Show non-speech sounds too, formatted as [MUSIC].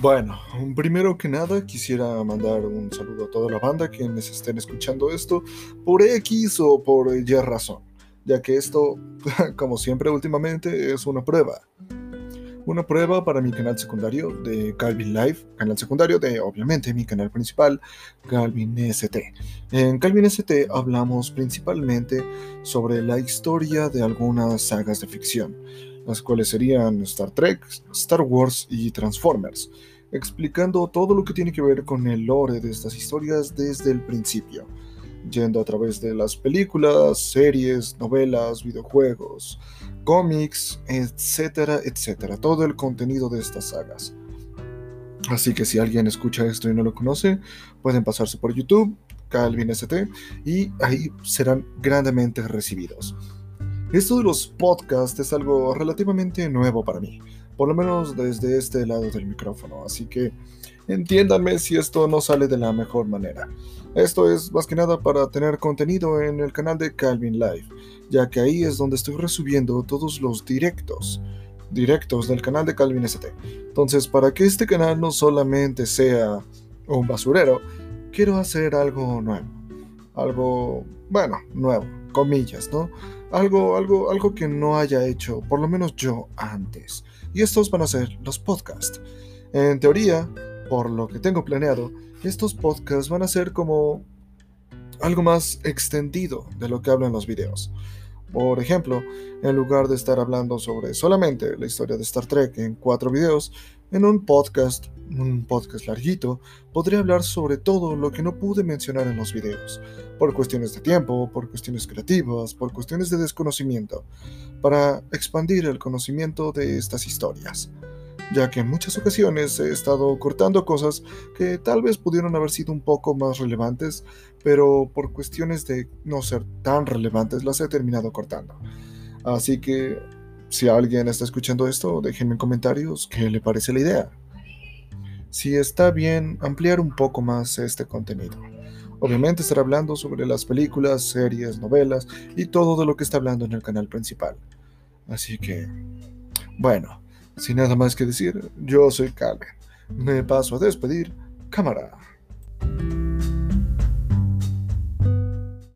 Bueno, primero que nada quisiera mandar un saludo a toda la banda quienes estén escuchando esto por X o por Y razón, ya que esto, [LAUGHS] como siempre últimamente, es una prueba. Una prueba para mi canal secundario de Calvin Live, canal secundario de obviamente mi canal principal, Calvin ST. En Calvin ST hablamos principalmente sobre la historia de algunas sagas de ficción las cuales serían Star Trek, Star Wars y Transformers, explicando todo lo que tiene que ver con el lore de estas historias desde el principio, yendo a través de las películas, series, novelas, videojuegos, cómics, etcétera, etcétera, todo el contenido de estas sagas. Así que si alguien escucha esto y no lo conoce, pueden pasarse por YouTube, Calvin ST, y ahí serán grandemente recibidos. Esto de los podcasts es algo relativamente nuevo para mí, por lo menos desde este lado del micrófono, así que entiéndanme si esto no sale de la mejor manera. Esto es más que nada para tener contenido en el canal de Calvin Live, ya que ahí es donde estoy resubiendo todos los directos, directos del canal de Calvin ST. Entonces, para que este canal no solamente sea un basurero, quiero hacer algo nuevo, algo, bueno, nuevo, comillas, ¿no? algo, algo, algo que no haya hecho, por lo menos yo, antes. Y estos van a ser los podcasts. En teoría, por lo que tengo planeado, estos podcasts van a ser como algo más extendido de lo que hablo en los videos. Por ejemplo, en lugar de estar hablando sobre solamente la historia de Star Trek en cuatro videos, en un podcast, un podcast larguito, podría hablar sobre todo lo que no pude mencionar en los videos, por cuestiones de tiempo, por cuestiones creativas, por cuestiones de desconocimiento, para expandir el conocimiento de estas historias. Ya que en muchas ocasiones he estado cortando cosas que tal vez pudieron haber sido un poco más relevantes, pero por cuestiones de no ser tan relevantes las he terminado cortando. Así que si alguien está escuchando esto, déjenme en comentarios qué le parece la idea. Si está bien ampliar un poco más este contenido. Obviamente estaré hablando sobre las películas, series, novelas y todo de lo que está hablando en el canal principal. Así que, bueno, sin nada más que decir, yo soy Calvin. Me paso a despedir. Cámara.